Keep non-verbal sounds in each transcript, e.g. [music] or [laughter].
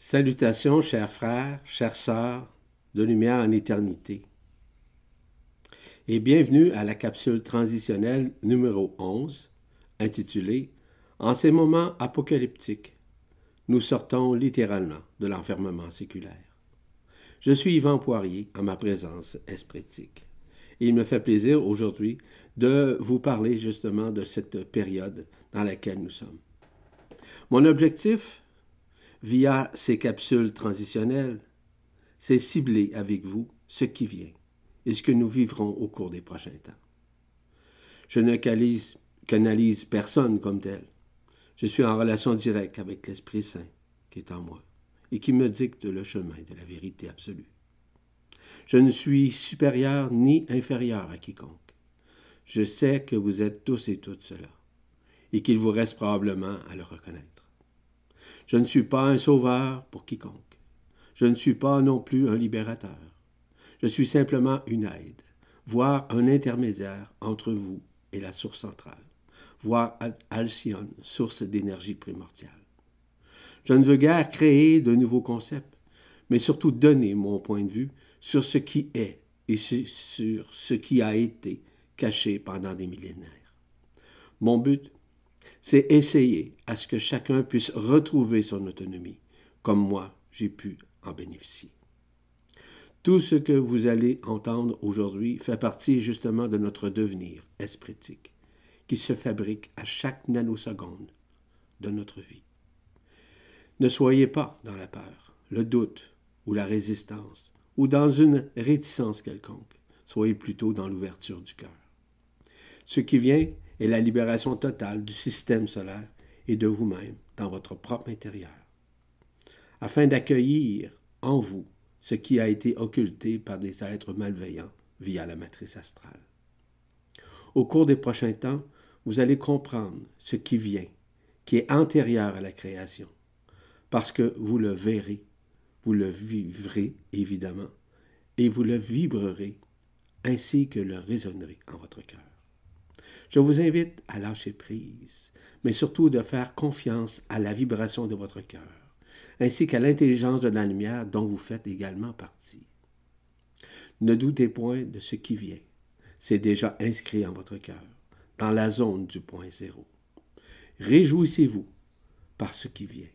Salutations, chers frères, chères sœurs, de lumière en éternité. Et bienvenue à la capsule transitionnelle numéro 11, intitulée En ces moments apocalyptiques, nous sortons littéralement de l'enfermement séculaire. Je suis Yvan Poirier en ma présence espritique. Et il me fait plaisir aujourd'hui de vous parler justement de cette période dans laquelle nous sommes. Mon objectif, via ces capsules transitionnelles, c'est cibler avec vous ce qui vient et ce que nous vivrons au cours des prochains temps. Je ne canalise personne comme tel. Je suis en relation directe avec l'Esprit Saint qui est en moi et qui me dicte le chemin de la vérité absolue. Je ne suis supérieur ni inférieur à quiconque. Je sais que vous êtes tous et toutes cela, et qu'il vous reste probablement à le reconnaître. Je ne suis pas un sauveur pour quiconque. Je ne suis pas non plus un libérateur. Je suis simplement une aide, voire un intermédiaire entre vous et la source centrale, voire Alcyone, source d'énergie primordiale. Je ne veux guère créer de nouveaux concepts, mais surtout donner mon point de vue sur ce qui est et sur ce qui a été caché pendant des millénaires. Mon but c'est essayer à ce que chacun puisse retrouver son autonomie, comme moi j'ai pu en bénéficier. Tout ce que vous allez entendre aujourd'hui fait partie justement de notre devenir espritique, qui se fabrique à chaque nanoseconde de notre vie. Ne soyez pas dans la peur, le doute ou la résistance, ou dans une réticence quelconque. Soyez plutôt dans l'ouverture du cœur. Ce qui vient et la libération totale du système solaire et de vous-même dans votre propre intérieur, afin d'accueillir en vous ce qui a été occulté par des êtres malveillants via la matrice astrale. Au cours des prochains temps, vous allez comprendre ce qui vient, qui est antérieur à la création, parce que vous le verrez, vous le vivrez évidemment, et vous le vibrerez, ainsi que le résonnerez en votre cœur. Je vous invite à lâcher prise, mais surtout de faire confiance à la vibration de votre cœur, ainsi qu'à l'intelligence de la lumière dont vous faites également partie. Ne doutez point de ce qui vient. C'est déjà inscrit en votre cœur, dans la zone du point zéro. Réjouissez-vous par ce qui vient,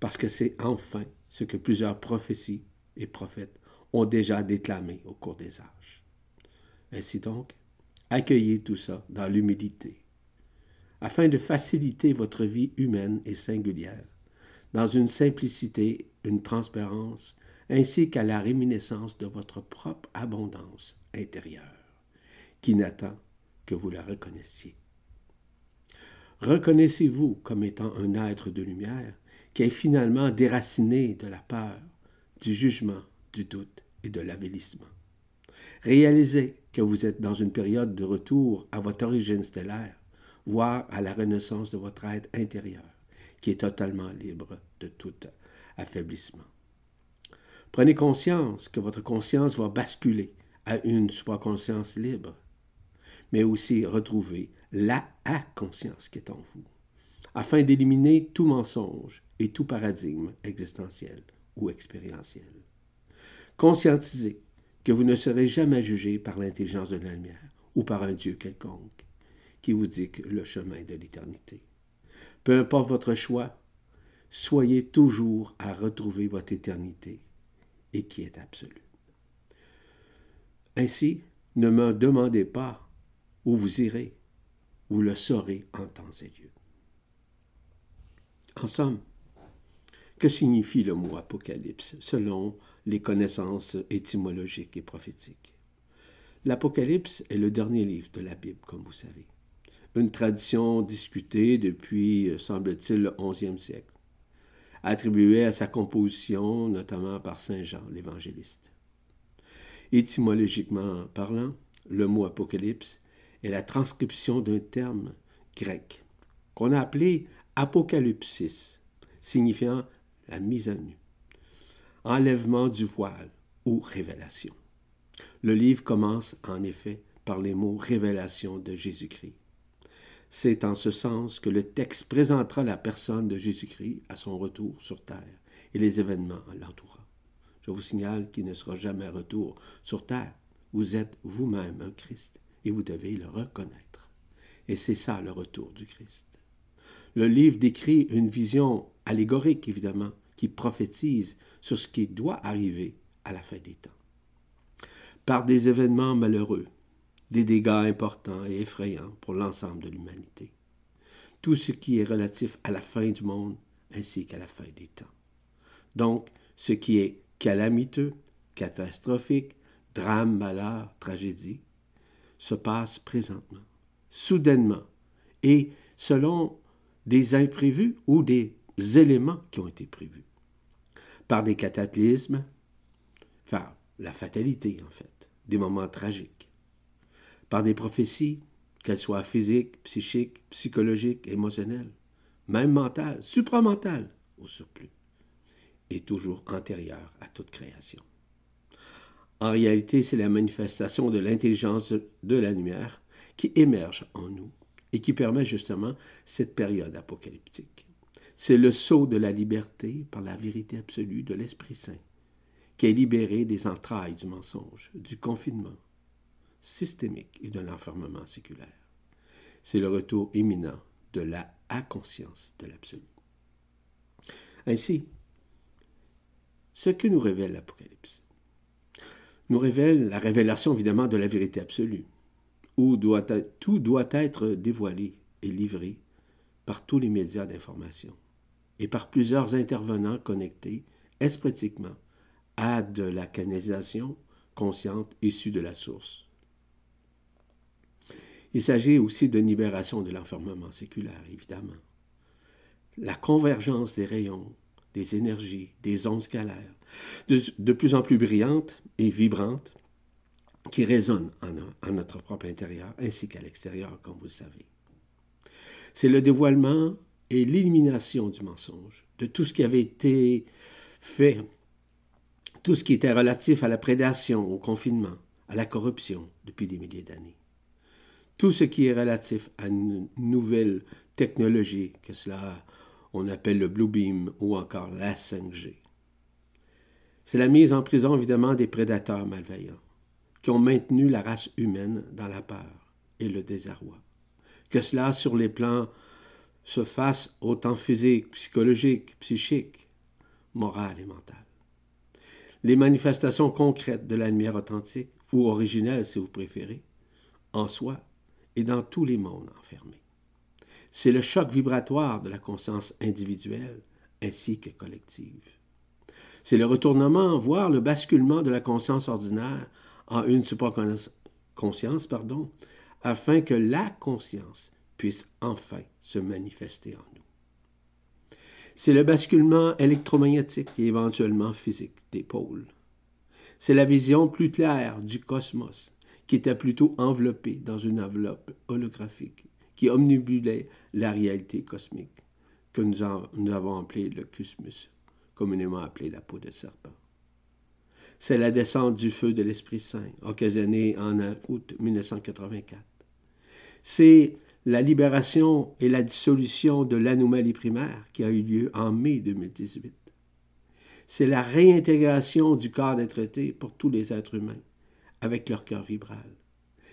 parce que c'est enfin ce que plusieurs prophéties et prophètes ont déjà déclamé au cours des âges. Ainsi donc, Accueillez tout ça dans l'humilité, afin de faciliter votre vie humaine et singulière, dans une simplicité, une transparence, ainsi qu'à la réminiscence de votre propre abondance intérieure, qui n'attend que vous la reconnaissiez. Reconnaissez-vous comme étant un être de lumière qui est finalement déraciné de la peur, du jugement, du doute et de l'avilissement. Réalisez que vous êtes dans une période de retour à votre origine stellaire, voire à la renaissance de votre être intérieur, qui est totalement libre de tout affaiblissement. Prenez conscience que votre conscience va basculer à une supraconscience libre, mais aussi retrouver la conscience qui est en vous, afin d'éliminer tout mensonge et tout paradigme existentiel ou expérientiel. Conscientisez que vous ne serez jamais jugé par l'intelligence de la lumière ou par un Dieu quelconque qui vous dicte le chemin de l'éternité. Peu importe votre choix, soyez toujours à retrouver votre éternité et qui est absolue. Ainsi, ne me demandez pas où vous irez, vous le saurez en temps et lieu. En somme, que signifie le mot Apocalypse selon les connaissances étymologiques et prophétiques. L'Apocalypse est le dernier livre de la Bible, comme vous savez. Une tradition discutée depuis, semble-t-il, le XIe siècle, attribuée à sa composition notamment par Saint Jean l'évangéliste. Étymologiquement parlant, le mot Apocalypse est la transcription d'un terme grec qu'on a appelé apocalypsis, signifiant la mise à nu enlèvement du voile ou révélation. Le livre commence en effet par les mots révélation de Jésus-Christ. C'est en ce sens que le texte présentera la personne de Jésus-Christ à son retour sur terre et les événements l'entourant. Je vous signale qu'il ne sera jamais retour sur terre. Vous êtes vous-même un Christ et vous devez le reconnaître. Et c'est ça le retour du Christ. Le livre décrit une vision allégorique, évidemment, qui prophétise sur ce qui doit arriver à la fin des temps. Par des événements malheureux, des dégâts importants et effrayants pour l'ensemble de l'humanité. Tout ce qui est relatif à la fin du monde ainsi qu'à la fin des temps. Donc, ce qui est calamiteux, catastrophique, drame, malheur, tragédie, se passe présentement, soudainement, et selon des imprévus ou des éléments qui ont été prévus. Par des cataclysmes, enfin, la fatalité en fait, des moments tragiques. Par des prophéties, qu'elles soient physiques, psychiques, psychologiques, émotionnelles, même mentales, supramentales au surplus, et toujours antérieures à toute création. En réalité, c'est la manifestation de l'intelligence de la lumière qui émerge en nous et qui permet justement cette période apocalyptique. C'est le sceau de la liberté par la vérité absolue de l'Esprit Saint, qui est libéré des entrailles du mensonge, du confinement systémique et de l'enfermement séculaire. C'est le retour imminent de la conscience de l'absolu. Ainsi, ce que nous révèle l'Apocalypse nous révèle la révélation évidemment de la vérité absolue, où tout doit être dévoilé et livré par tous les médias d'information et par plusieurs intervenants connectés espritiquement à de la canalisation consciente issue de la source. Il s'agit aussi d'une libération de l'enfermement séculaire, évidemment. La convergence des rayons, des énergies, des ondes scalaires, de, plus en plus brillantes et vibrantes, qui résonne en, notre propre intérieur ainsi qu'à l'extérieur, comme vous le savez. C'est le dévoilement et l'élimination du mensonge, de tout ce qui avait été fait, tout ce qui était relatif à la prédation, au confinement, à la corruption depuis des milliers d'années. Tout ce qui est relatif à une nouvelle technologie, que cela on appelle le Blue Beam ou encore la 5G. C'est la mise en prison évidemment des prédateurs malveillants qui ont maintenu la race humaine dans la peur et le désarroi. Que cela, sur les plans, se fasse autant physique, psychologique, psychique, moral et mental. Les manifestations concrètes de la lumière authentique, ou originelle si vous préférez, en soi et dans tous les mondes enfermés. C'est le choc vibratoire de la conscience individuelle ainsi que collective. C'est le retournement, voire le basculement de la conscience ordinaire en une supraconscience, pardon, afin que la conscience puisse enfin se manifester en nous. C'est le basculement électromagnétique et éventuellement physique des pôles. C'est la vision plus claire du cosmos, qui était plutôt enveloppé dans une enveloppe holographique qui omnibulait la réalité cosmique, que nous, avons appelé le cosmos, communément appelé la peau de serpent c'est la descente du feu de l'Esprit Saint, occasionnée en août 1984. C'est la libération et la dissolution de l'anomalie primaire qui a eu lieu en mai 2018. C'est la réintégration du corps d'être pour tous les êtres humains, avec leur cœur vibral.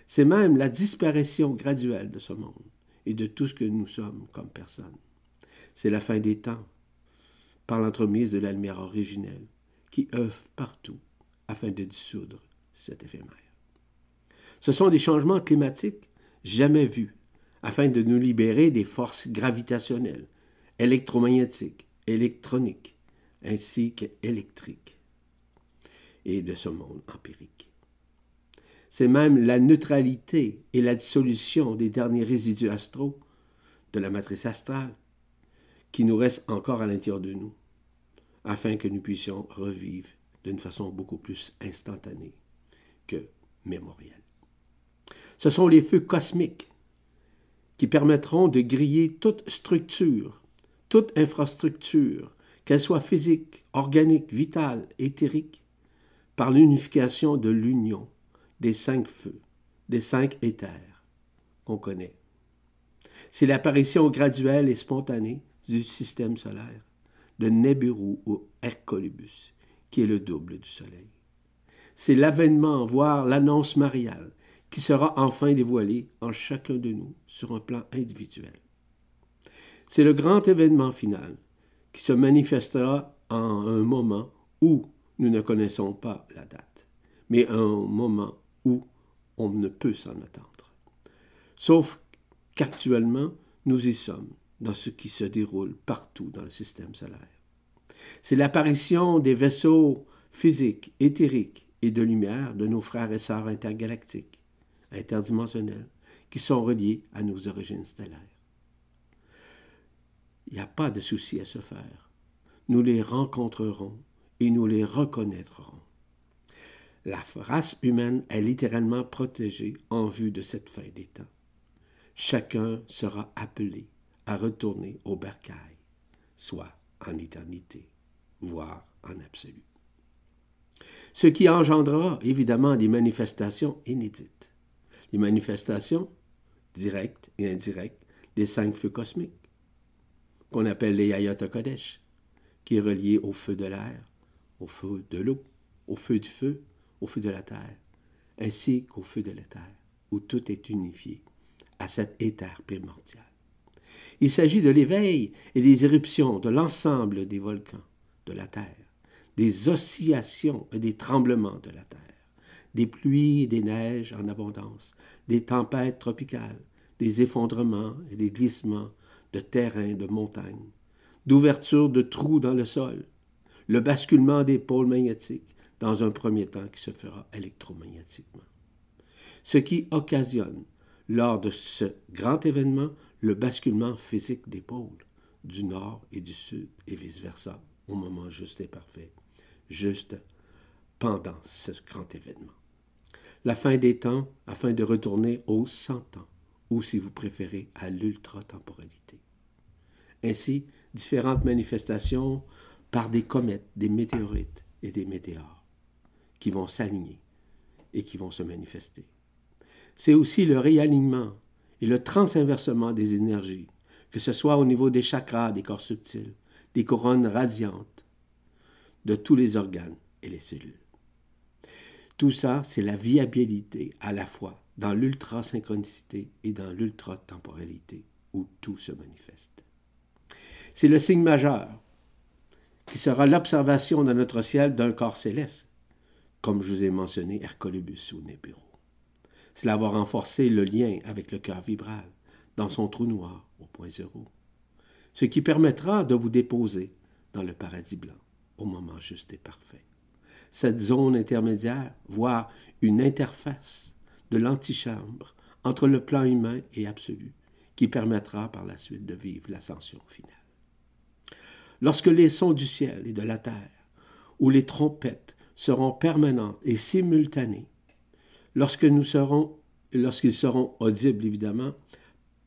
C'est même la disparition graduelle de ce monde et de tout ce que nous sommes comme personnes. C'est la fin des temps, par l'entremise de la lumière originelle, qui œuvre partout afin de dissoudre cet éphémère. Ce sont des changements climatiques jamais vus, afin de nous libérer des forces gravitationnelles, électromagnétiques, électroniques, ainsi qu'électriques, et de ce monde empirique. C'est même la neutralité et la dissolution des derniers résidus astraux de la matrice astrale qui nous reste encore à l'intérieur de nous, afin que nous puissions revivre d'une façon beaucoup plus instantanée que mémorielle. Ce sont les feux cosmiques qui permettront de griller toute structure, toute infrastructure, qu'elle soit physique, organique, vitale, éthérique, par l'unification de l'union des cinq feux, des cinq éthers qu'on connaît. C'est l'apparition graduelle et spontanée du système solaire, de Nibiru ou Hercolibus, qui est le double du Soleil. C'est l'avènement, voire l'annonce mariale, qui sera enfin dévoilée en chacun de nous sur un plan individuel. C'est le grand événement final qui se manifestera en un moment où nous ne connaissons pas la date, mais un moment où on ne peut s'en attendre. Sauf qu'actuellement, nous y sommes dans ce qui se déroule partout dans le système solaire. C'est l'apparition des vaisseaux physiques, éthériques et de lumière de nos frères et sœurs intergalactiques, interdimensionnels, qui sont reliés à nos origines stellaires. Il n'y a pas de souci à se faire. Nous les rencontrerons et nous les reconnaîtrons. La race humaine est littéralement protégée en vue de cette fin des temps. Chacun sera appelé à retourner au bercail, soit en éternité, voire en absolu. Ce qui engendrera évidemment des manifestations inédites. Les manifestations directes et indirectes des cinq feux cosmiques, qu'on appelle les Ayat Kodesh, qui est relié au feu de l'air, au feu de l'eau, au feu du feu, au feu de la terre, ainsi qu'au feu de l'éther, où tout est unifié à cet éther primordial. Il s'agit de l'éveil et des éruptions de l'ensemble des volcans de la Terre, des oscillations et des tremblements de la Terre, des pluies et des neiges en abondance, des tempêtes tropicales, des effondrements et des glissements de terrain de montagne, d'ouverture de trous dans le sol, le basculement des pôles magnétiques dans un premier temps qui se fera électromagnétiquement. Ce qui occasionne, lors de ce grand événement, le basculement physique des pôles, du nord et du sud, et vice-versa, au moment juste et parfait, juste pendant ce grand événement. La fin des temps afin de retourner aux cent ans, ou si vous préférez, à l'ultra-temporalité. Ainsi, différentes manifestations par des comètes, des météorites et des météores qui vont s'aligner et qui vont se manifester. C'est aussi le réalignement et le transinversement des énergies, que ce soit au niveau des chakras, des corps subtils, des couronnes radiantes, de tous les organes et les cellules. Tout ça, c'est la viabilité à la fois dans l'ultra-synchronicité et dans l'ultra-temporalité où tout se manifeste. C'est le signe majeur qui sera l'observation dans notre ciel d'un corps céleste, comme je vous ai mentionné Hercolibus ou Nibiru. Cela va renforcer le lien avec le cœur vibral dans son trou noir au point zéro, ce qui permettra de vous déposer dans le paradis blanc au moment juste et parfait. Cette zone intermédiaire, voire une interface de l'antichambre entre le plan humain et absolu, qui permettra par la suite de vivre l'ascension finale. Lorsque les sons du ciel et de la terre, ou les trompettes seront permanentes et simultanées, lorsque nous serons, lorsqu'ils seront audibles évidemment,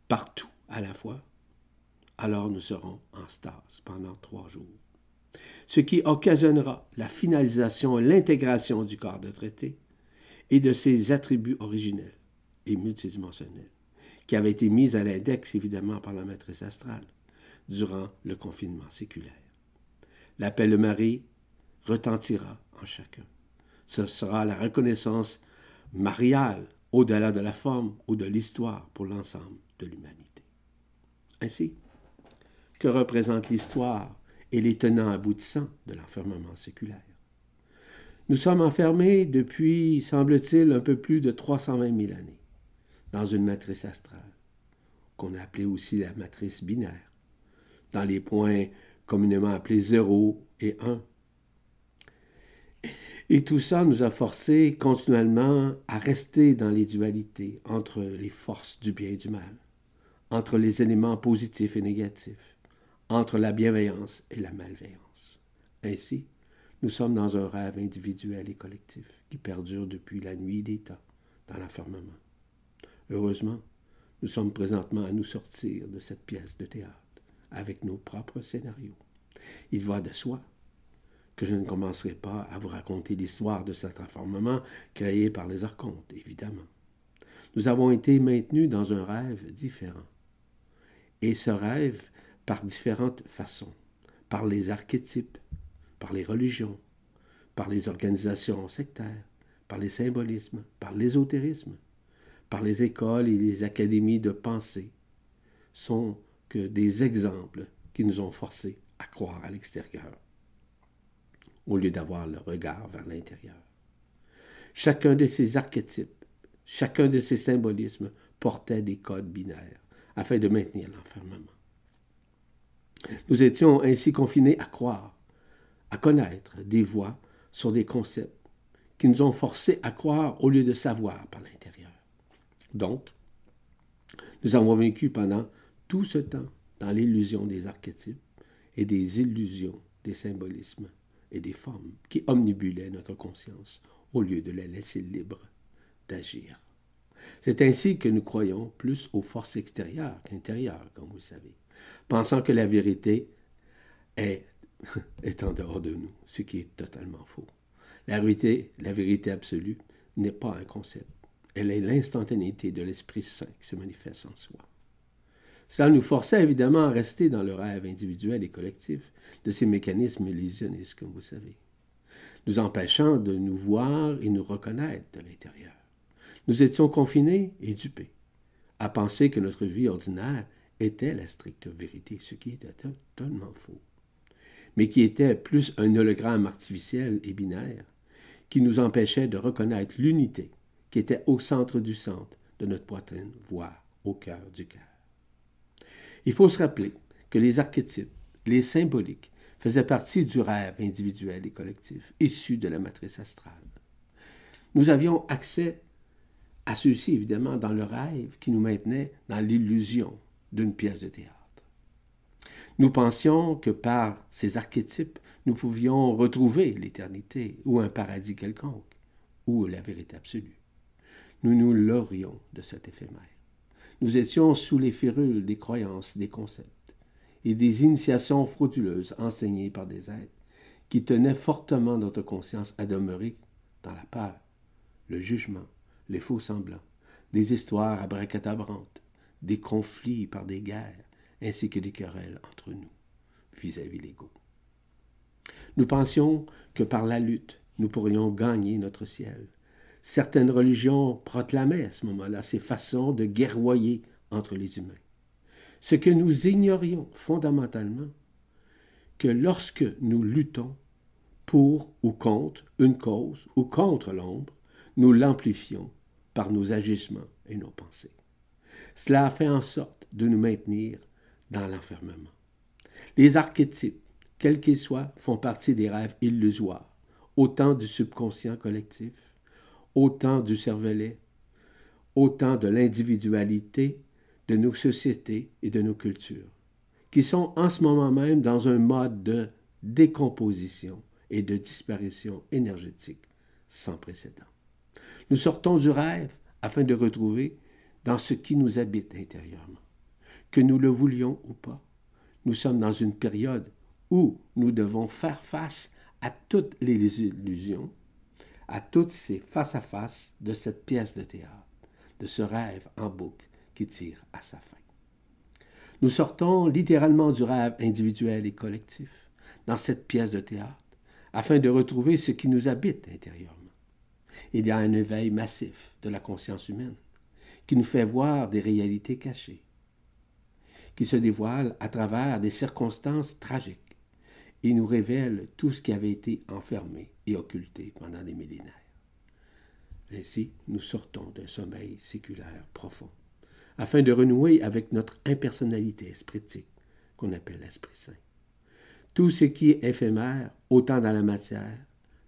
partout à la fois, alors nous serons en stase pendant trois jours. Ce qui occasionnera la finalisation et l'intégration du corps de traité et de ses attributs originels et multidimensionnels, qui avaient été mis à l'index évidemment par la maîtresse astrale durant le confinement séculaire. L'appel de Marie retentira en chacun. Ce sera la reconnaissance mariale au-delà de la forme ou de l'histoire pour l'ensemble de l'humanité. Ainsi, que représente l'histoire et les tenants aboutissants de l'enfermement séculaire? Nous sommes enfermés depuis, semble-t-il, un peu plus de 320 000 années dans une matrice astrale, qu'on a appelée aussi la matrice binaire, dans les points communément appelés 0 et 1. Et tout ça nous a forcés continuellement à rester dans les dualités entre les forces du bien et du mal, entre les éléments positifs et négatifs, entre la bienveillance et la malveillance. Ainsi, nous sommes dans un rêve individuel et collectif qui perdure depuis la nuit des temps dans l'enfermement. Heureusement, nous sommes présentement à nous sortir de cette pièce de théâtre avec nos propres scénarios. Il va de soi que je ne commencerai pas à vous raconter l'histoire de cet enfermement créé par les archontes, évidemment. Nous avons été maintenus dans un rêve différent. Et ce rêve par différentes façons, par les archétypes, par les religions, par les organisations sectaires, par les symbolismes, par l'ésotérisme, par les écoles et les académies de pensée, sont que des exemples qui nous ont forcés à croire à l'extérieur, au lieu d'avoir le regard vers l'intérieur. Chacun de ces archétypes, chacun de ces symbolismes portait des codes binaires afin de maintenir l'enfermement. Nous étions ainsi confinés à croire, à connaître des voies sur des concepts qui nous ont forcés à croire au lieu de savoir par l'intérieur. Donc, nous avons vécu pendant tout ce temps dans l'illusion des archétypes et des illusions des symbolismes et des formes qui omnibulaient notre conscience au lieu de la laisser libre d'agir. C'est ainsi que nous croyons plus aux forces extérieures qu'intérieures, comme vous le savez, pensant que la vérité est, [laughs] est en dehors de nous, ce qui est totalement faux. La vérité, la vérité absolue n'est pas un concept. Elle est l'instantanéité de l'Esprit Saint qui se manifeste en soi. Cela nous forçait évidemment à rester dans le rêve individuel et collectif de ces mécanismes illusionnistes, comme vous savez, nous empêchant de nous voir et nous reconnaître de l'intérieur. Nous étions confinés et dupés à penser que notre vie ordinaire était la stricte vérité, ce qui était totalement faux, mais qui était plus un hologramme artificiel et binaire qui nous empêchait de reconnaître l'unité qui était au centre du centre de notre poitrine, voire au cœur du cœur. Il faut se rappeler que les archétypes, les symboliques, faisaient partie du rêve individuel et collectif, issu de la matrice astrale. Nous avions accès à ceux-ci, évidemment, dans le rêve qui nous maintenait dans l'illusion d'une pièce de théâtre. Nous pensions que par ces archétypes, nous pouvions retrouver l'éternité ou un paradis quelconque, ou la vérité absolue. Nous nous leurrions de cet éphémère. Nous étions sous les férules des croyances, des concepts et des initiations frauduleuses enseignées par des êtres qui tenaient fortement notre conscience à demeurer dans la peur, le jugement, les faux semblants, des histoires abracadabrantes, des conflits par des guerres, ainsi que des querelles entre nous vis-à-vis l'ego. Nous pensions que par la lutte, nous pourrions gagner notre ciel, Certaines religions proclamaient à ce moment-là ces façons de guerroyer entre les humains. Ce que nous ignorions fondamentalement, que lorsque nous luttons pour ou contre une cause ou contre l'ombre, nous l'amplifions par nos agissements et nos pensées. Cela fait en sorte de nous maintenir dans l'enfermement. Les archétypes, quels qu'ils soient, font partie des rêves illusoires, autant du subconscient collectif autant du cervelet, autant de l'individualité de nos sociétés et de nos cultures, qui sont en ce moment même dans un mode de décomposition et de disparition énergétique sans précédent. Nous sortons du rêve afin de retrouver dans ce qui nous habite intérieurement. Que nous le voulions ou pas, nous sommes dans une période où nous devons faire face à toutes les illusions à toutes ces face-à-face de cette pièce de théâtre, de ce rêve en boucle qui tire à sa fin. Nous sortons littéralement du rêve individuel et collectif dans cette pièce de théâtre afin de retrouver ce qui nous habite intérieurement. Il y a un éveil massif de la conscience humaine qui nous fait voir des réalités cachées, qui se dévoilent à travers des circonstances tragiques et nous révèle tout ce qui avait été enfermé et occulté pendant des millénaires. Ainsi, nous sortons d'un sommeil séculaire profond, afin de renouer avec notre impersonnalité espritique, qu'on appelle l'Esprit Saint. Tout ce qui est éphémère, autant dans la matière,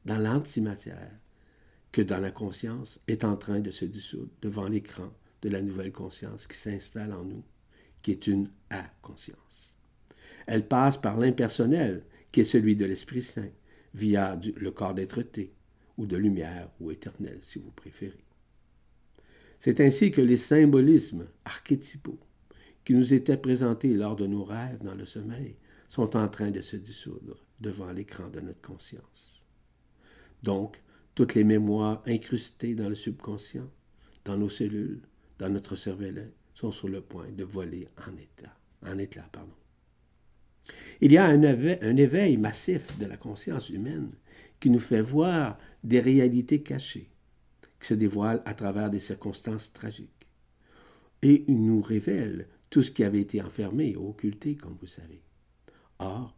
dans l'antimatière, que dans la conscience, est en train de se dissoudre devant l'écran de la nouvelle conscience qui s'installe en nous, qui est une à-conscience. Elle passe par l'impersonnel qui est celui de l'Esprit Saint, via le corps d'être-té, ou de lumière ou éternel, si vous préférez. C'est ainsi que les symbolismes archétypaux qui nous étaient présentés lors de nos rêves dans le sommeil sont en train de se dissoudre devant l'écran de notre conscience. Donc, toutes les mémoires incrustées dans le subconscient, dans nos cellules, dans notre cervelet, sont sur le point de voler en état, éclat, pardon. Il y a un éveil, massif de la conscience humaine qui nous fait voir des réalités cachées, qui se dévoilent à travers des circonstances tragiques. Et nous révèle tout ce qui avait été enfermé occulté, comme vous savez. Or,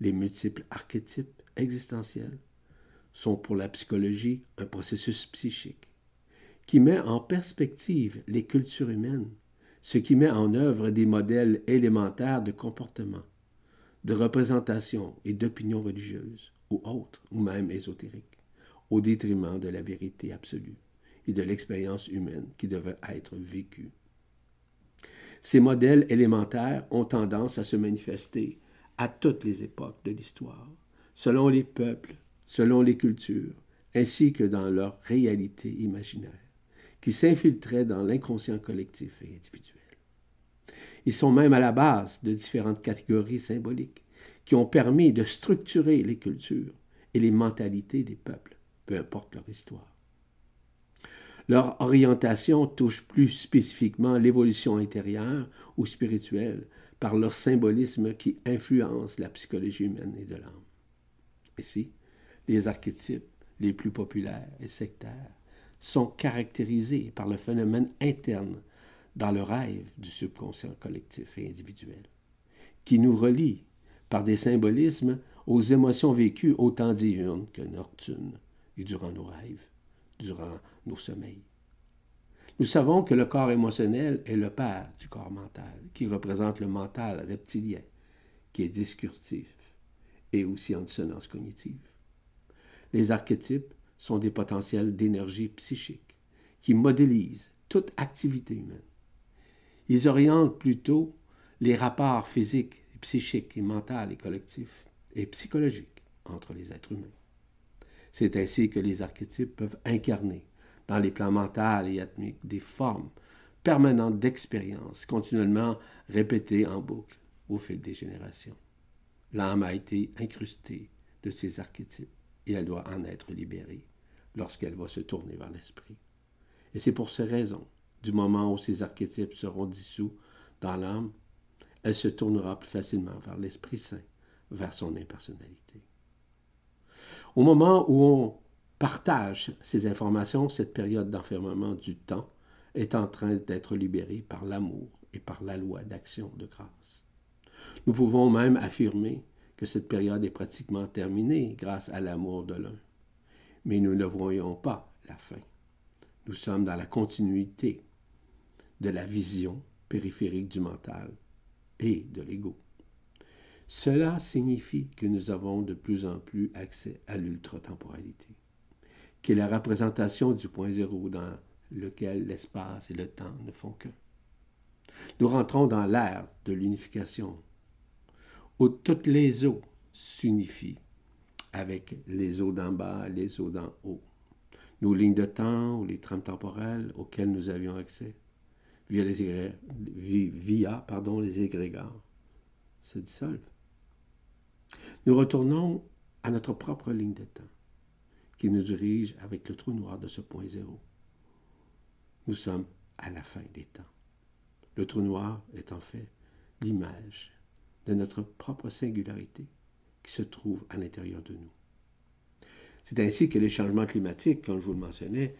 les multiples archétypes existentiels sont pour la psychologie un processus psychique qui met en perspective les cultures humaines, ce qui met en œuvre des modèles élémentaires de comportement, de représentation et d'opinion religieuse, ou autres, ou même ésotériques, au détriment de la vérité absolue et de l'expérience humaine qui devait être vécue. Ces modèles élémentaires ont tendance à se manifester à toutes les époques de l'histoire, selon les peuples, selon les cultures, ainsi que dans leur réalité imaginaire, qui s'infiltrait dans l'inconscient collectif et individuel. Ils sont même à la base de différentes catégories symboliques qui ont permis de structurer les cultures et les mentalités des peuples, peu importe leur histoire. Leur orientation touche plus spécifiquement l'évolution intérieure ou spirituelle par leur symbolisme qui influence la psychologie humaine et de l'âme. Ici, les archétypes les plus populaires et sectaires sont caractérisés par le phénomène interne dans le rêve du subconscient collectif et individuel, qui nous relie par des symbolismes aux émotions vécues autant diurnes que nocturnes et durant nos rêves, durant nos sommeils. Nous savons que le corps émotionnel est le père du corps mental, qui représente le mental reptilien, qui est discursif et aussi en dissonance cognitive. Les archétypes sont des potentiels d'énergie psychique qui modélisent toute activité humaine. Ils orientent plutôt les rapports physiques, psychiques et mentaux et collectifs et psychologiques entre les êtres humains. C'est ainsi que les archétypes peuvent incarner dans les plans mentaux et atomiques des formes permanentes d'expérience continuellement répétées en boucle au fil des générations. L'âme a été incrustée de ces archétypes et elle doit en être libérée lorsqu'elle va se tourner vers l'esprit. Et c'est pour ces raisons, du moment où ces archétypes seront dissous dans l'âme, elle se tournera plus facilement vers l'Esprit Saint, vers son impersonnalité. Au moment où on partage ces informations, cette période d'enfermement du temps est en train d'être libérée par l'amour et par la loi d'action de grâce. Nous pouvons même affirmer que cette période est pratiquement terminée grâce à l'amour de l'un. Mais nous ne voyons pas la fin. Nous sommes dans la continuité de la vision périphérique du mental et de l'ego. Cela signifie que nous avons de plus en plus accès à l'ultra-temporalité, qui est la représentation du point zéro dans lequel l'espace et le temps ne font qu'un. Nous rentrons dans l'ère de l'unification, où toutes les eaux s'unifient avec les eaux d'en bas les eaux d'en haut. Nos lignes de temps ou les trames temporelles auxquelles nous avions accès via les, via, pardon, les égrégores se dissolvent. Nous retournons à notre propre ligne de temps qui nous dirige avec le trou noir de ce point zéro. Nous sommes à la fin des temps. Le trou noir est en fait l'image de notre propre singularité qui se trouve à l'intérieur de nous. C'est ainsi que les changements climatiques, comme je vous le mentionnais,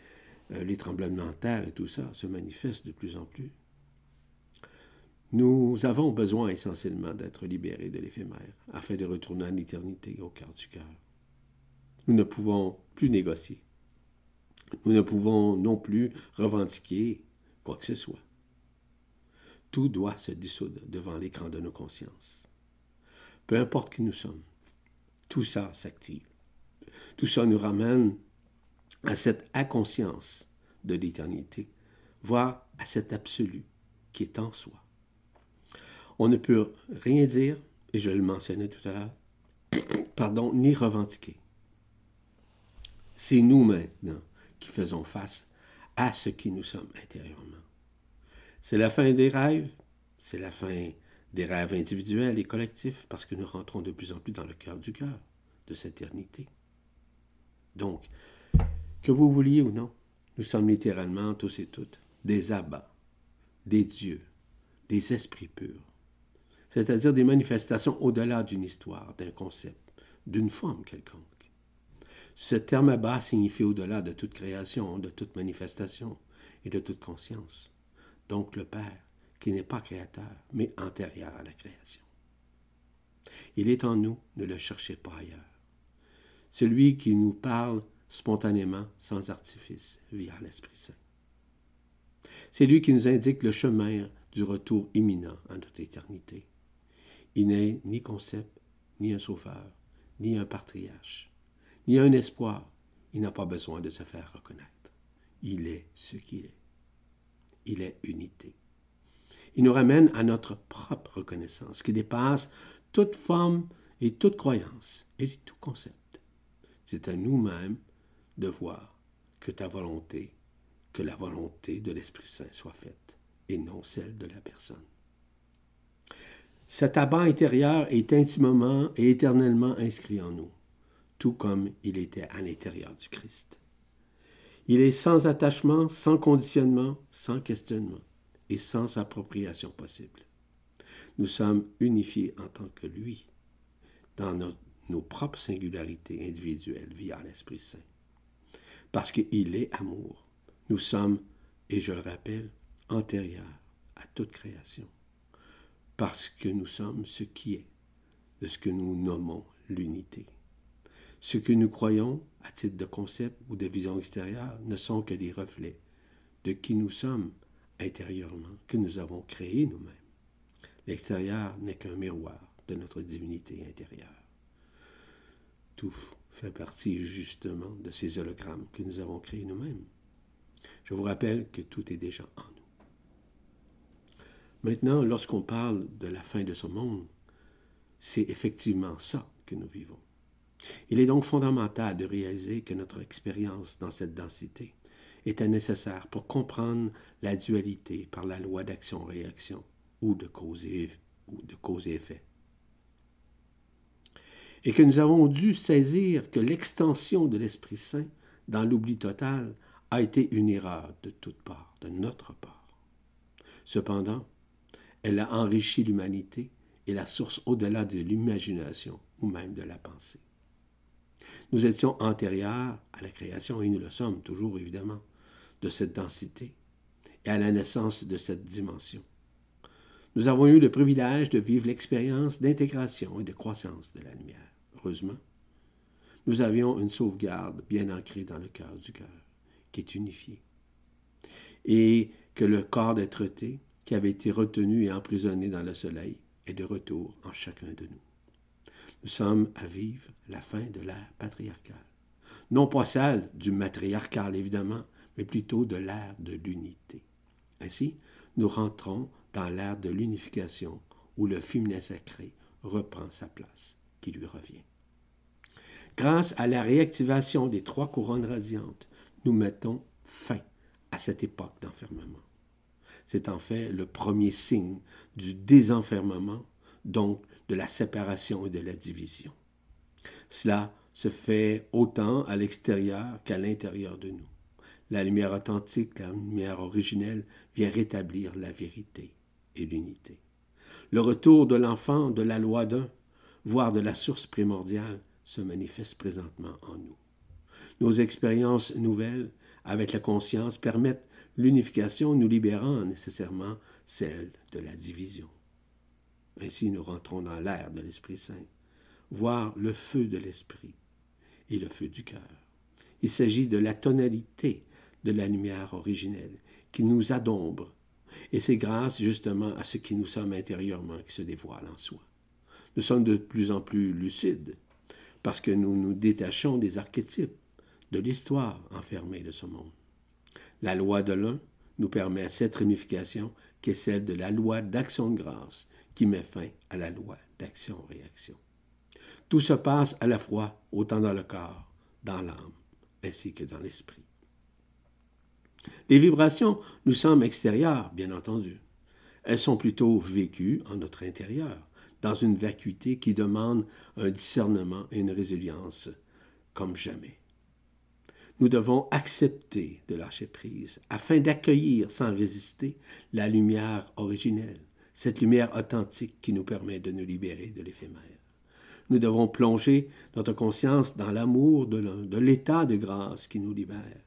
euh, les tremblements de terre et tout ça, se manifestent de plus en plus. Nous avons besoin essentiellement d'être libérés de l'éphémère afin de retourner en éternité au cœur du cœur. Nous ne pouvons plus négocier. Nous ne pouvons non plus revendiquer quoi que ce soit. Tout doit se dissoudre devant l'écran de nos consciences. Peu importe qui nous sommes, tout ça s'active. Tout ça nous ramène à cette inconscience de l'éternité, voire à cet absolu qui est en soi. On ne peut rien dire, et je le mentionnais tout à l'heure, [coughs] pardon, ni revendiquer. C'est nous maintenant qui faisons face à ce qui nous sommes intérieurement. C'est la fin des rêves, c'est la fin des rêves individuels et collectifs, parce que nous rentrons de plus en plus dans le cœur du cœur de cette éternité. Donc, que vous vouliez ou non, nous sommes littéralement tous et toutes des abats, des dieux, des esprits purs. c'est-à-dire des manifestations au-delà d'une histoire, d'un concept, d'une forme quelconque. Ce terme bas signifie au-delà de toute création, de toute manifestation et de toute conscience. Donc le Père, qui n'est pas créateur, mais antérieur à la création. Il est en nous, ne le cherchez pas ailleurs. Celui qui nous parle spontanément, sans artifice, via l'Esprit Saint. C'est lui qui nous indique le chemin du retour imminent à notre éternité. Il n'est ni concept, ni un sauveur, ni un patriarche, ni un espoir. Il n'a pas besoin de se faire reconnaître. Il est ce qu'il est. Il est unité. Il nous ramène à notre propre reconnaissance qui dépasse toute forme et toute croyance et tout concept. C'est à nous-mêmes de voir que ta volonté, que la volonté de l'Esprit Saint soit faite et non celle de la personne. Cet abat intérieur est intimement et éternellement inscrit en nous, tout comme il était à l'intérieur du Christ. Il est sans attachement, sans conditionnement, sans questionnement et sans appropriation possible. Nous sommes unifiés en tant que lui, dans nos, nos propres singularités individuelles via l'Esprit Saint. Parce qu'il est amour. Nous sommes, et je le rappelle, antérieurs à toute création. Parce que nous sommes ce qui est, de ce que nous nommons l'unité. Ce que nous croyons, à titre de concept ou de vision extérieure, ne sont que des reflets de qui nous sommes intérieurement, que nous avons créé nous-mêmes. L'extérieur n'est qu'un miroir de notre divinité intérieure. Tout fait partie justement de ces hologrammes que nous avons créés nous-mêmes. Je vous rappelle que tout est déjà en nous. Maintenant, lorsqu'on parle de la fin de ce monde, c'est effectivement ça que nous vivons. Il est donc fondamental de réaliser que notre expérience dans cette densité était nécessaire pour comprendre la dualité par la loi d'action-réaction ou de cause et, de cause et effet et que nous avons dû saisir que l'extension de l'Esprit Saint dans l'oubli total a été une erreur de toute part, de notre part. Cependant, elle a enrichi l'humanité et la source au-delà de l'imagination ou même de la pensée. Nous étions antérieurs à la création, et nous le sommes toujours évidemment, de cette densité et à la naissance de cette dimension. Nous avons eu le privilège de vivre l'expérience d'intégration et de croissance de la lumière heureusement, nous avions une sauvegarde bien ancrée dans le cœur du cœur, qui est unifié. Et que le corps d'être qui avait été retenu et emprisonné dans le soleil, est de retour en chacun de nous. Nous sommes à vivre la fin de l'ère patriarcale. Non pas celle du matriarcal, évidemment, mais plutôt de l'ère de l'unité. Ainsi, nous rentrons dans l'ère de l'unification, où le féminin sacré reprend sa place qui lui revient. Grâce à la réactivation des trois couronnes radiantes, nous mettons fin à cette époque d'enfermement. C'est en fait le premier signe du désenfermement, donc de la séparation et de la division. Cela se fait autant à l'extérieur qu'à l'intérieur de nous. La lumière authentique, la lumière originelle vient rétablir la vérité et l'unité. Le retour de l'enfant de la loi d'un, voire de la source primordiale, se manifeste présentement en nous. Nos expériences nouvelles avec la conscience permettent l'unification, nous libérant nécessairement celle de la division. Ainsi, nous rentrons dans l'air de l'Esprit Saint, voir le feu de l'Esprit et le feu du cœur. Il s'agit de la tonalité de la lumière originelle qui nous adombre, et c'est grâce justement à ce qui nous sommes intérieurement qui se dévoile en soi. Nous sommes de plus en plus lucides parce que nous nous détachons des archétypes, de l'histoire enfermée de ce monde. La loi de l'un nous permet cette réunification qui est celle de la loi d'action de grâce qui met fin à la loi d'action-réaction. Tout se passe à la fois autant dans le corps, dans l'âme, ainsi que dans l'esprit. Les vibrations nous semblent extérieures, bien entendu. Elles sont plutôt vécues en notre intérieur, dans une vacuité qui demande un discernement et une résilience comme jamais. Nous devons accepter de lâcher prise afin d'accueillir sans résister la lumière originelle, cette lumière authentique qui nous permet de nous libérer de l'éphémère. Nous devons plonger notre conscience dans l'amour de l'état de grâce qui nous libère.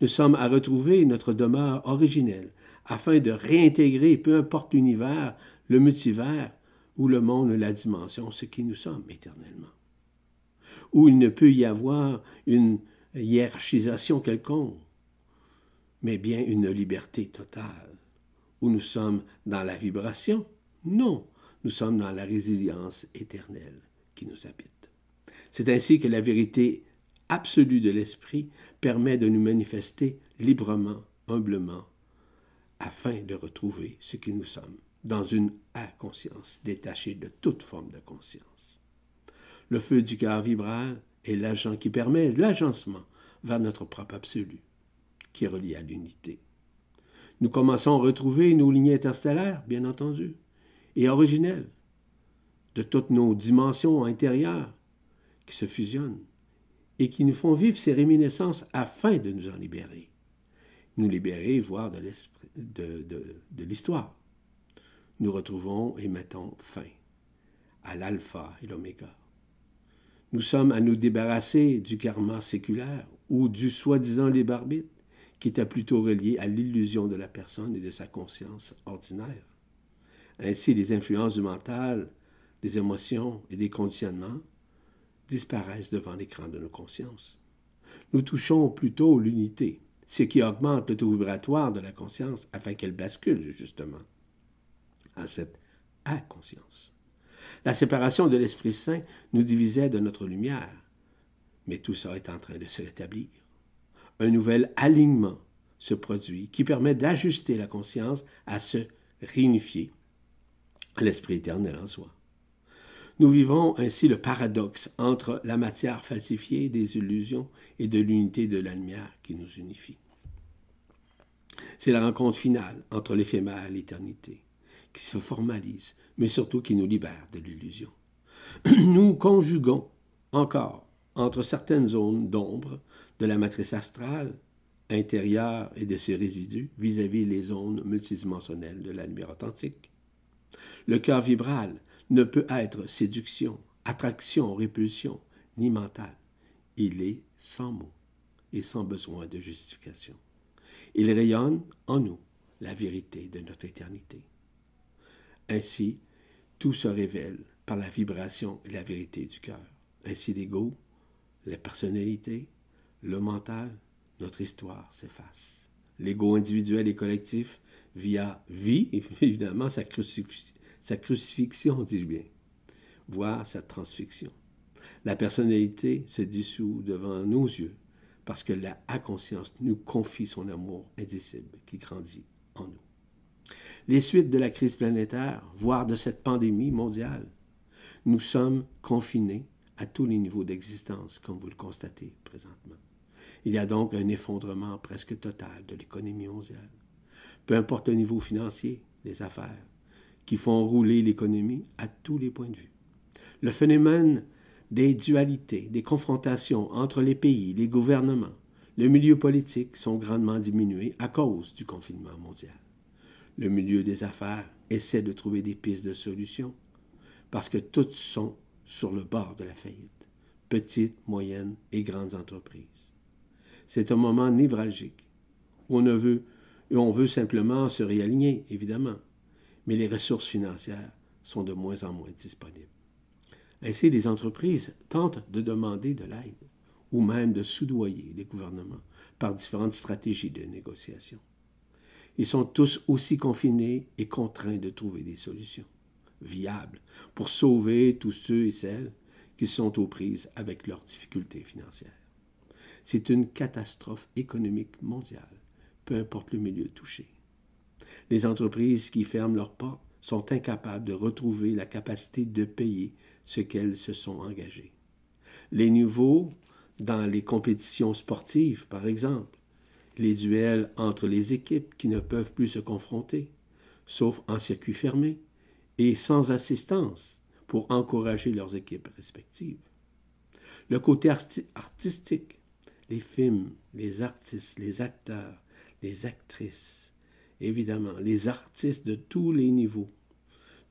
Nous sommes à retrouver notre demeure originelle afin de réintégrer, peu importe l'univers, le multivers ou le monde, la dimension, ce qui nous sommes éternellement. Où il ne peut y avoir une hiérarchisation quelconque, mais bien une liberté totale. Où nous sommes dans la vibration? Non, nous sommes dans la résilience éternelle qui nous habite. C'est ainsi que la vérité absolue de l'esprit permet de nous manifester librement, humblement, afin de retrouver ce que nous sommes, dans une inconscience détachée de toute forme de conscience. Le feu du cœur vibral est l'agent qui permet l'agencement vers notre propre absolu, qui est relié à l'unité. Nous commençons à retrouver nos lignées interstellaires, bien entendu, et originelles, de toutes nos dimensions intérieures qui se fusionnent et qui nous font vivre ces réminiscences afin de nous en libérer. Nous libérer, voire de l'histoire. nous retrouvons et mettons fin à l'alpha et l'oméga. Nous sommes à nous débarrasser du karma séculaire ou du soi-disant libre arbitre, qui était plutôt relié à l'illusion de la personne et de sa conscience ordinaire. Ainsi, les influences du mental, des émotions et des conditionnements disparaissent devant l'écran de nos consciences. Nous touchons plutôt l'unité, ce qui augmente le taux vibratoire de la conscience afin qu'elle bascule justement à cette inconscience. La séparation de l'Esprit Saint nous divisait de notre lumière, mais tout ça est en train de se rétablir. Un nouvel alignement se produit qui permet d'ajuster la conscience à se réunifier à l'Esprit éternel en soi. Nous vivons ainsi le paradoxe entre la matière falsifiée des illusions et de l'unité de la lumière qui nous unifie. C'est la rencontre finale entre l'éphémère et l'éternité qui se formalise, mais surtout qui nous libère de l'illusion. [clears throat] Nous conjuguons encore entre certaines zones d'ombre de la matrice astrale intérieure et de ses résidus vis-à-vis -vis les zones multidimensionnelles de la lumière authentique. Le cœur vibral ne peut être séduction, attraction, répulsion, ni mental. Il est sans mots et sans besoin de justification. Il rayonne en nous la vérité de notre éternité. Ainsi, tout se révèle par la vibration et la vérité du cœur. Ainsi l'ego, la personnalité, le mental, notre histoire s'efface. L'ego individuel et collectif via vie, [laughs] évidemment, sa, sa crucifixion, dis-je bien, voire sa transfixion. La personnalité se dissout devant nos yeux parce que la conscience nous confie son amour indicible qui grandit en nous. Les suites de la crise planétaire, voire de cette pandémie mondiale, nous sommes confinés à tous les niveaux d'existence, comme vous le constatez présentement. Il y a donc un effondrement presque total de l'économie mondiale. Peu importe le niveau financier, les affaires, qui font rouler l'économie à tous les points de vue. Le phénomène des dualités, des confrontations entre les pays, les gouvernements, le milieu politique sont grandement diminués à cause du confinement mondial. Le milieu des affaires essaie de trouver des pistes de solutions parce que toutes sont sur le bord de la faillite, petites, moyennes et grandes entreprises. C'est un moment névralgique où on, veut, où on veut simplement se réaligner, évidemment, mais les ressources financières sont de moins en moins disponibles. Ainsi, les entreprises tentent de demander de l'aide ou même de soudoyer les gouvernements par différentes stratégies de négociation. Ils sont tous aussi confinés et contraints de trouver des solutions viables pour sauver tous ceux et celles qui sont aux prises avec leurs difficultés financières. C'est une catastrophe économique mondiale, peu importe le milieu touché. Les entreprises qui ferment leurs portes sont incapables de retrouver la capacité de payer ce qu'elles se sont engagées. Les niveaux dans les compétitions sportives, par exemple, les duels entre les équipes qui ne peuvent plus se confronter, sauf en circuit fermé et sans assistance pour encourager leurs équipes respectives. Le côté artistique, les films, les artistes, les acteurs, les actrices, évidemment, les artistes de tous les niveaux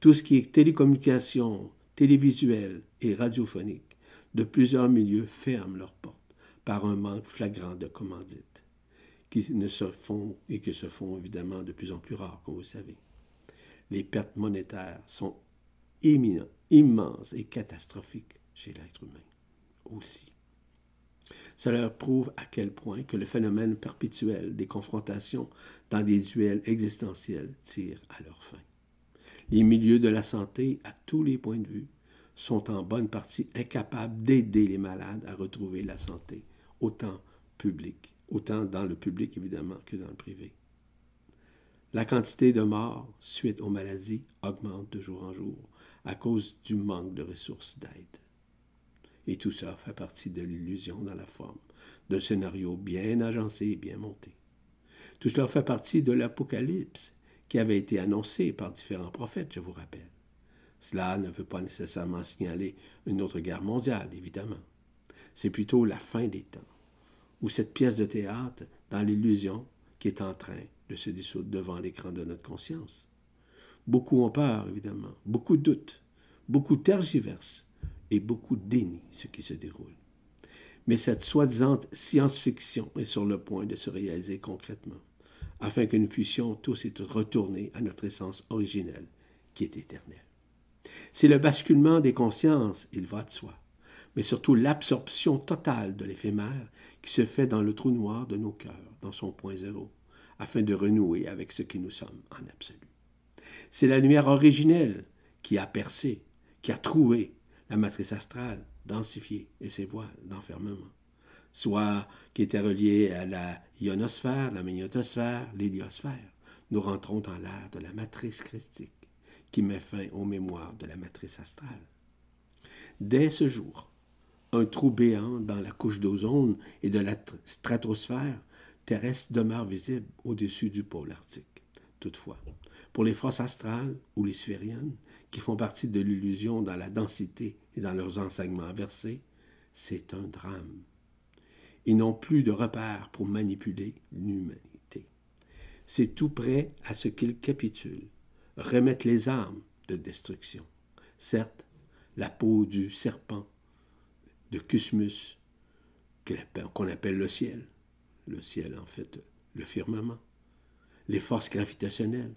tout ce qui est télécommunication, télévisuel et radiophonique de plusieurs milieux ferment leurs portes par un manque flagrant de commandites, qui ne se font et qui se font évidemment de plus en plus rares, comme vous savez. Les pertes monétaires sont imminentes, immenses et catastrophiques chez l'être humain aussi. Cela prouve à quel point que le phénomène perpétuel des confrontations dans des duels existentiels tire à leur fin. Les milieux de la santé, à tous les points de vue, sont en bonne partie incapables d'aider les malades à retrouver la santé, autant public, autant dans le public évidemment que dans le privé. La quantité de morts suite aux maladies augmente de jour en jour à cause du manque de ressources d'aide. Et tout ça fait partie de l'illusion dans la forme d'un scénario bien agencé et bien monté. Tout cela fait partie de l'Apocalypse qui avait été annoncé par différents prophètes, je vous rappelle. Cela ne veut pas nécessairement signaler une autre guerre mondiale, évidemment. C'est plutôt la fin des temps, ou cette pièce de théâtre dans l'illusion qui est en train de se dissoudre devant l'écran de notre conscience. Beaucoup ont peur, évidemment, beaucoup doutent, beaucoup tergiversent, et beaucoup dénient ce qui se déroule. Mais cette soi-disant science-fiction est sur le point de se réaliser concrètement, afin que nous puissions tous être retournés à notre essence originelle, qui est éternelle. C'est le basculement des consciences, il va de soi, mais surtout l'absorption totale de l'éphémère qui se fait dans le trou noir de nos cœurs, dans son point zéro, afin de renouer avec ce que nous sommes en absolu. C'est la lumière originelle qui a percé, qui a troué, la matrice astrale densifiée et ses voiles d'enfermement, soit qui étaient reliés à la ionosphère, la magnétosphère, l'héliosphère. Nous rentrons dans l'ère de la matrice christique qui met fin aux mémoires de la matrice astrale. Dès ce jour, un trou béant dans la couche d'ozone et de la stratosphère terrestre demeure visible au-dessus du pôle arctique. Toutefois, pour les forces astrales ou les sphériennes, qui font partie de l'illusion dans la densité et dans leurs enseignements inversés, c'est un drame. Ils n'ont plus de repères pour manipuler l'humanité. C'est tout prêt à ce qu'ils capitulent, remettent les armes de destruction. Certes, la peau du serpent, de Cusmus, qu'on appelle le ciel, le ciel en fait, le firmament, les forces gravitationnelles,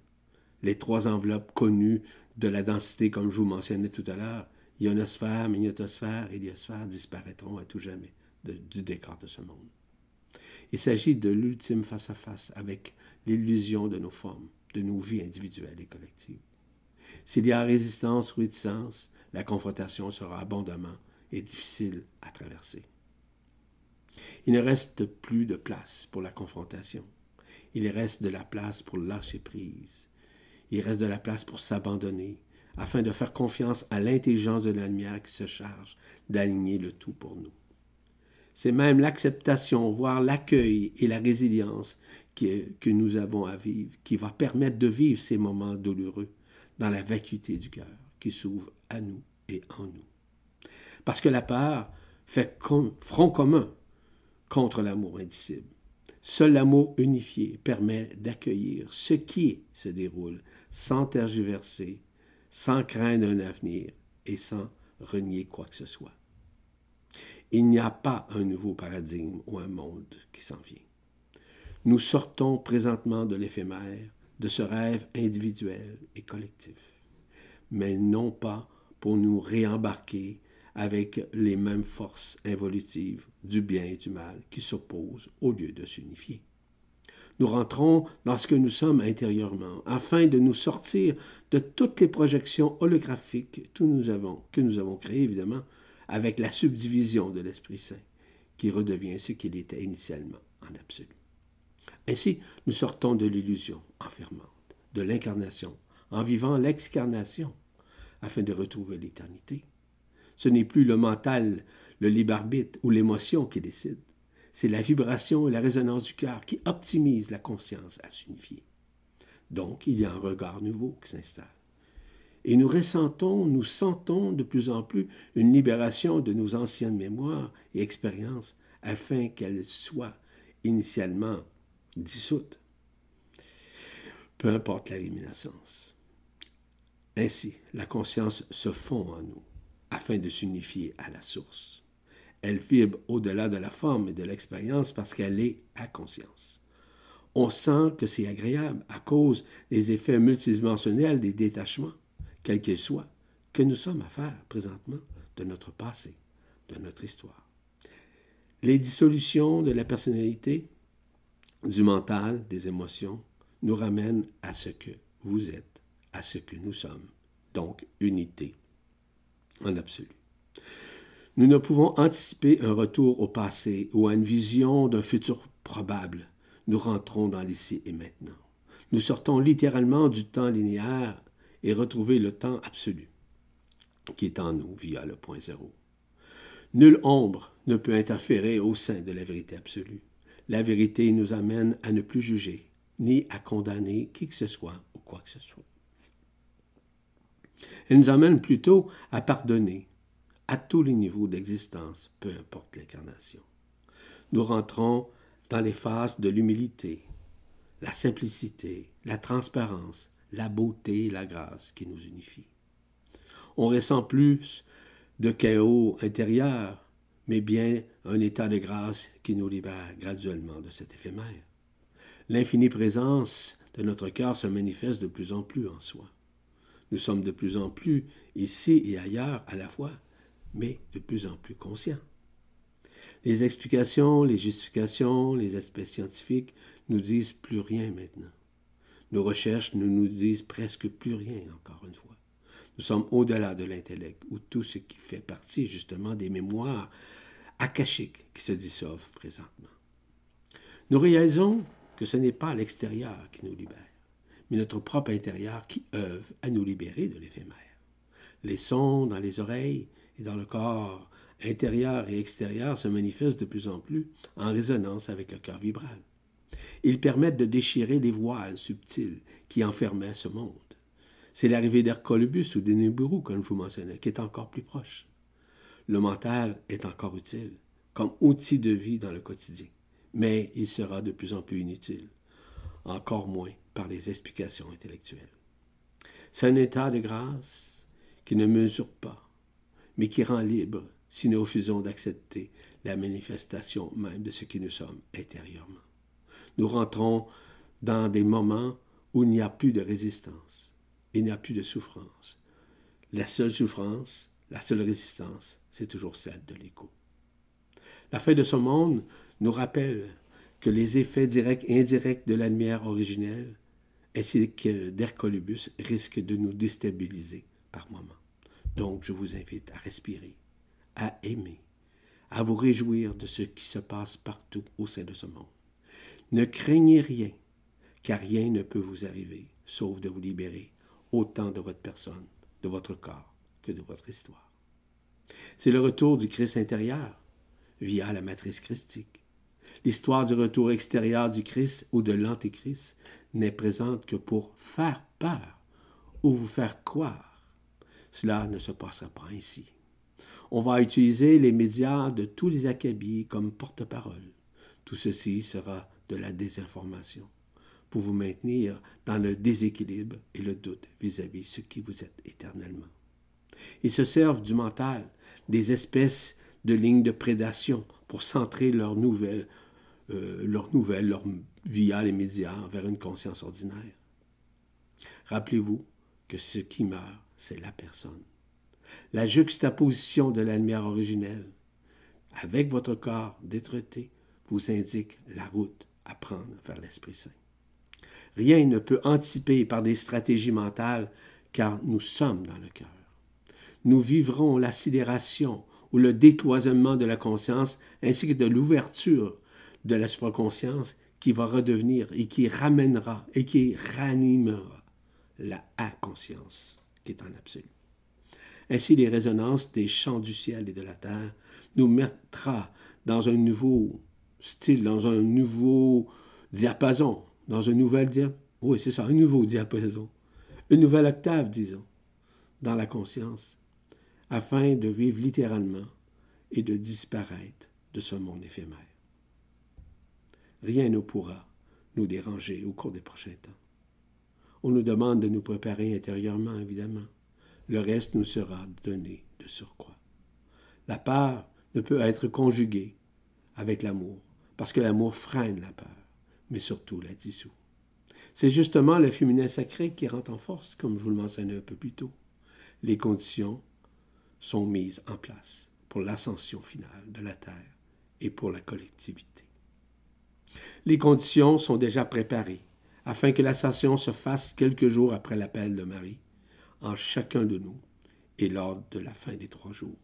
les trois enveloppes connues de la densité, comme je vous mentionnais tout à l'heure, ionosphère, magnétosphère, héliosphère, disparaîtront à tout jamais du décor de ce monde. Il s'agit de l'ultime face-à-face avec l'illusion de nos formes, de nos vies individuelles et collectives. S'il y a résistance ou réticence, la confrontation sera abondamment et difficile à traverser. Il ne reste plus de place pour la confrontation. Il reste de la place pour lâcher prise il reste de la place pour s'abandonner, afin de faire confiance à l'intelligence de la lumière qui se charge d'aligner le tout pour nous. C'est même l'acceptation, voire l'accueil et la résilience que, nous avons à vivre, qui va permettre de vivre ces moments douloureux dans la vacuité du cœur qui s'ouvre à nous et en nous. Parce que la peur fait front commun contre l'amour indicible. Seul l'amour unifié permet d'accueillir ce qui se déroule sans tergiverser, sans craindre un avenir et sans renier quoi que ce soit. Il n'y a pas un nouveau paradigme ou un monde qui s'en vient. Nous sortons présentement de l'éphémère, de ce rêve individuel et collectif, mais non pas pour nous réembarquer avec les mêmes forces involutives du bien et du mal qui s'opposent au lieu de s'unifier. Nous rentrons dans ce que nous sommes intérieurement, afin de nous sortir de toutes les projections holographiques que nous avons, créées, évidemment, avec la subdivision de l'Esprit Saint, qui redevient ce qu'il était initialement en absolu. Ainsi, nous sortons de l'illusion enfermante, de l'incarnation, en vivant l'excarnation, afin de retrouver l'éternité. Ce n'est plus le mental, le libre arbitre ou l'émotion qui décide. C'est la vibration et la résonance du cœur qui optimisent la conscience à s'unifier. Donc, il y a un regard nouveau qui s'installe. Et nous ressentons, nous sentons de plus en plus une libération de nos anciennes mémoires et expériences afin qu'elles soient initialement dissoutes. Peu importe la réminiscence. Ainsi, la conscience se fond en nous afin de s'unifier à la source. Elle vibre au-delà de la forme et de l'expérience parce qu'elle est à conscience. On sent que c'est agréable à cause des effets multidimensionnels des détachements, quels qu'ils soient, que nous sommes à faire présentement de notre passé, de notre histoire. Les dissolutions de la personnalité, du mental, des émotions, nous ramènent à ce que vous êtes, à ce que nous sommes, donc unité en absolu. Nous ne pouvons anticiper un retour au passé ou à une vision d'un futur probable. Nous rentrons dans l'ici et maintenant. Nous sortons littéralement du temps linéaire et retrouvons le temps absolu qui est en nous via le point zéro. Nulle ombre ne peut interférer au sein de la vérité absolue. La vérité nous amène à ne plus juger, ni à condamner qui que ce soit ou quoi que ce soit. Elle nous amène plutôt à pardonner à tous les niveaux d'existence, peu importe l'incarnation. Nous rentrons dans les phases de l'humilité, la simplicité, la transparence, la beauté et la grâce qui nous unifient. On ressent plus de chaos intérieur, mais bien un état de grâce qui nous libère graduellement de cet éphémère. L'infinie présence de notre cœur se manifeste de plus en plus en soi. Nous sommes de plus en plus, ici et ailleurs à la fois, mais de plus en plus conscients. Les explications, les justifications, les aspects scientifiques nous disent plus rien maintenant. Nos recherches ne nous disent presque plus rien, encore une fois. Nous sommes au-delà de l'intellect, ou tout ce qui fait partie justement des mémoires akashiques qui se dissolvent présentement. Nous réalisons que ce n'est pas l'extérieur qui nous libère, mais notre propre intérieur qui œuvre à nous libérer de l'éphémère. Les sons dans les oreilles et dans le corps intérieur et extérieur se manifestent de plus en plus en résonance avec le cœur vibral. Ils permettent de déchirer les voiles subtils qui enfermaient ce monde. C'est l'arrivée d'Hercolubus ou de Nibiru, comme je vous mentionnais, qui est encore plus proche. Le mental est encore utile, comme outil de vie dans le quotidien, mais il sera de plus en plus inutile, encore moins par les explications intellectuelles. C'est un état de grâce qui ne mesure pas, mais qui rend libre si nous refusons d'accepter la manifestation même de ce qui nous sommes intérieurement. Nous rentrons dans des moments où il n'y a plus de résistance, il n'y a plus de souffrance. La seule souffrance, la seule résistance, c'est toujours celle de l'écho. La fin de ce monde nous rappelle que les effets directs et indirects de la lumière originelle ainsi que d'Hercolubus risque de nous déstabiliser par moments. Donc, je vous invite à respirer, à aimer, à vous réjouir de ce qui se passe partout au sein de ce monde. Ne craignez rien, car rien ne peut vous arriver, sauf de vous libérer autant de votre personne, de votre corps, que de votre histoire. C'est le retour du Christ intérieur, via la matrice christique. L'histoire du retour extérieur du Christ ou de l'Antéchrist n'est présente que pour faire peur ou vous faire croire. Cela ne se passera pas ainsi. On va utiliser les médias de tous les acabits comme porte-parole. Tout ceci sera de la désinformation pour vous maintenir dans le déséquilibre et le doute vis-à-vis de ce qui vous êtes éternellement. Ils se servent du mental, des espèces de lignes de prédation pour centrer leurs nouvelles, euh, leurs nouvelles, leur via les médias vers une conscience ordinaire. Rappelez-vous que ce qui meurt, c'est la personne. La juxtaposition de la lumière originelle avec votre corps détruité vous indique la route à prendre vers l'Esprit Saint. Rien ne peut anticiper par des stratégies mentales, car nous sommes dans le cœur. Nous vivrons la sidération ou le détoisonnement de la conscience ainsi que de l'ouverture de la supraconscience qui va redevenir et qui ramènera et qui ranimera la inconscience qui est en absolu. Ainsi, les résonances des champs du ciel et de la terre nous mettra dans un nouveau style, dans un nouveau diapason, dans un nouvel diapason. Oui, c'est ça, un nouveau diapason. Une nouvelle octave, disons, dans la conscience, afin de vivre littéralement et de disparaître de ce monde éphémère. Rien ne pourra nous déranger au cours des prochains temps. On nous demande de nous préparer intérieurement, évidemment. Le reste nous sera donné de surcroît. La peur ne peut être conjuguée avec l'amour, parce que l'amour freine la peur, mais surtout la dissout. C'est justement le féminin sacré qui rentre en force, comme je vous le mentionnais un peu plus tôt. Les conditions sont mises en place pour l'ascension finale de la Terre et pour la collectivité. Les conditions sont déjà préparées afin que l'ascension se fasse quelques jours après l'appel de Marie, en chacun de nous, et lors de la fin des trois jours.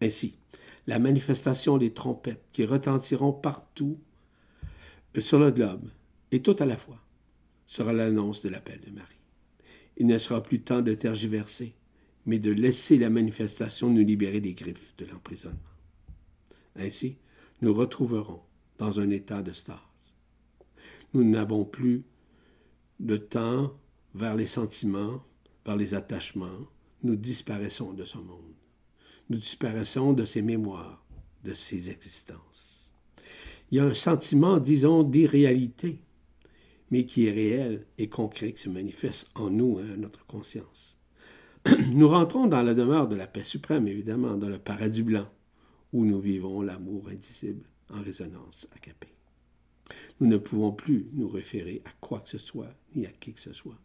Ainsi, la manifestation des trompettes qui retentiront partout sur le globe, et tout à la fois, sera l'annonce de l'appel de Marie. Il ne sera plus temps de tergiverser, mais de laisser la manifestation nous libérer des griffes de l'emprisonnement. Ainsi, nous retrouverons dans un état de stase. Nous n'avons plus de temps vers les sentiments, vers les attachements, nous disparaissons de ce monde. Nous disparaissons de ses mémoires, de ses existences. Il y a un sentiment, disons, d'irréalité, mais qui est réel et concret, qui se manifeste en nous, hein, notre conscience. [clears throat] Nous rentrons dans la demeure de la paix suprême, évidemment, dans le paradis blanc, où nous vivons l'amour indicible en résonance à Capé. Nous ne pouvons plus nous référer à quoi que ce soit, ni à qui que ce soit.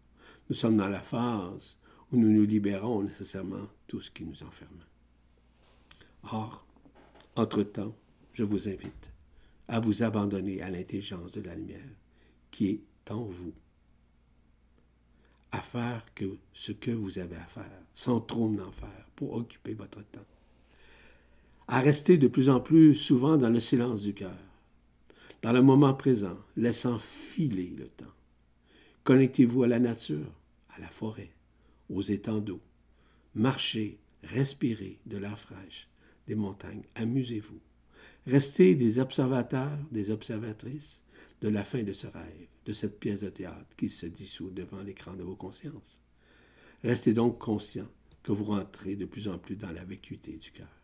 Nous sommes dans la phase où nous nous libérons nécessairement tout ce qui nous enferme. Or, entre-temps, je vous invite à vous abandonner à l'intelligence de la lumière qui est en vous, à faire que ce que vous avez à faire, sans trop d'en faire, pour occuper votre temps, à rester de plus en plus souvent dans le silence du cœur, dans le moment présent, laissant filer le temps. Connectez-vous à la nature, à la forêt, aux étangs d'eau. Marchez, respirez de l'air fraîche, des montagnes, amusez-vous. Restez des observateurs, des observatrices de la fin de ce rêve, de cette pièce de théâtre qui se dissout devant l'écran de vos consciences. Restez donc conscient que vous rentrez de plus en plus dans la vacuité du cœur.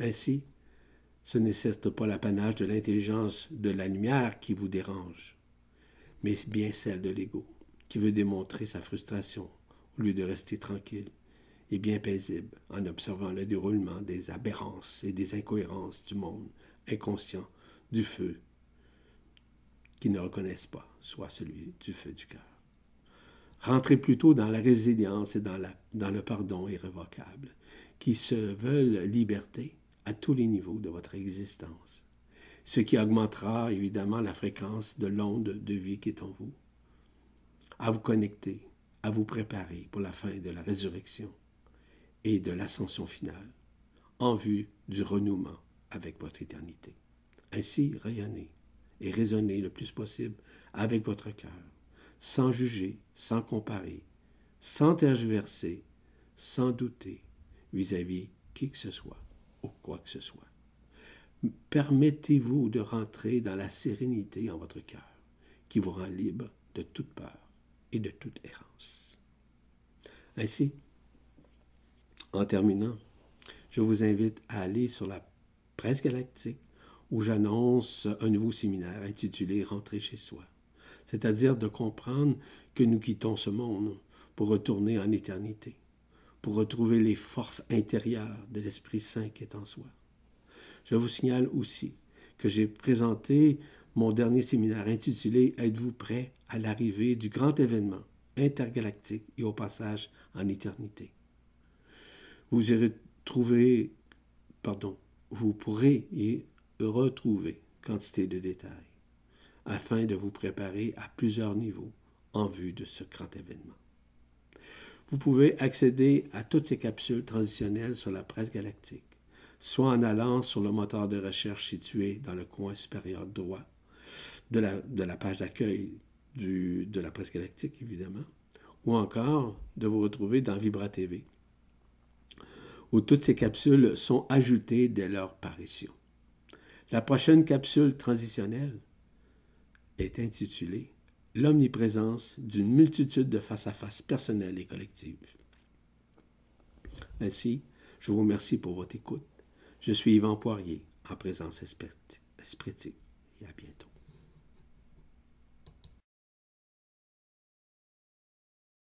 Ainsi, ce n'est certes pas l'apanage de l'intelligence de la lumière qui vous dérange, mais bien celle de l'ego, qui veut démontrer sa frustration au lieu de rester tranquille et bien paisible en observant le déroulement des aberrances et des incohérences du monde inconscient du feu qui ne reconnaissent pas, soit celui du feu du cœur. Rentrez plutôt dans la résilience et dans, dans le pardon irrévocable, qui se veulent liberté à tous les niveaux de votre existence, ce qui augmentera évidemment la fréquence de l'onde de vie qui est en vous, à vous connecter, à vous préparer pour la fin de la résurrection et de l'ascension finale, en vue du renouement avec votre éternité. Ainsi, rayonnez et raisonnez le plus possible avec votre cœur, sans juger, sans comparer, sans tergiverser, sans douter vis-à-vis qui que ce soit ou quoi que ce soit. Permettez-vous de rentrer dans la sérénité en votre cœur, qui vous rend libre de toute peur et de toute errance. Ainsi, en terminant, je vous invite à aller sur la presse galactique où j'annonce un nouveau séminaire intitulé Rentrer chez soi, c'est-à-dire de comprendre que nous quittons ce monde pour retourner en éternité pour retrouver les forces intérieures de l'Esprit Saint qui est en soi. Je vous signale aussi que j'ai présenté mon dernier séminaire intitulé Êtes-vous prêt à l'arrivée du grand événement intergalactique et au passage en éternité? Vous y retrouver, pardon, vous pourrez y retrouver quantité de détails afin de vous préparer à plusieurs niveaux en vue de ce grand événement. Vous pouvez accéder à toutes ces capsules transitionnelles sur la presse galactique, soit en allant sur le moteur de recherche situé dans le coin supérieur droit de la, page d'accueil de la presse galactique, évidemment, ou encore de vous retrouver dans Vibra TV, où toutes ces capsules sont ajoutées dès leur parution. La prochaine capsule transitionnelle est intitulée l'omniprésence d'une multitude de face-à-face personnelles et collectives. Ainsi, je vous remercie pour votre écoute. Je suis Yvan Poirier, en présence espritique, et à bientôt.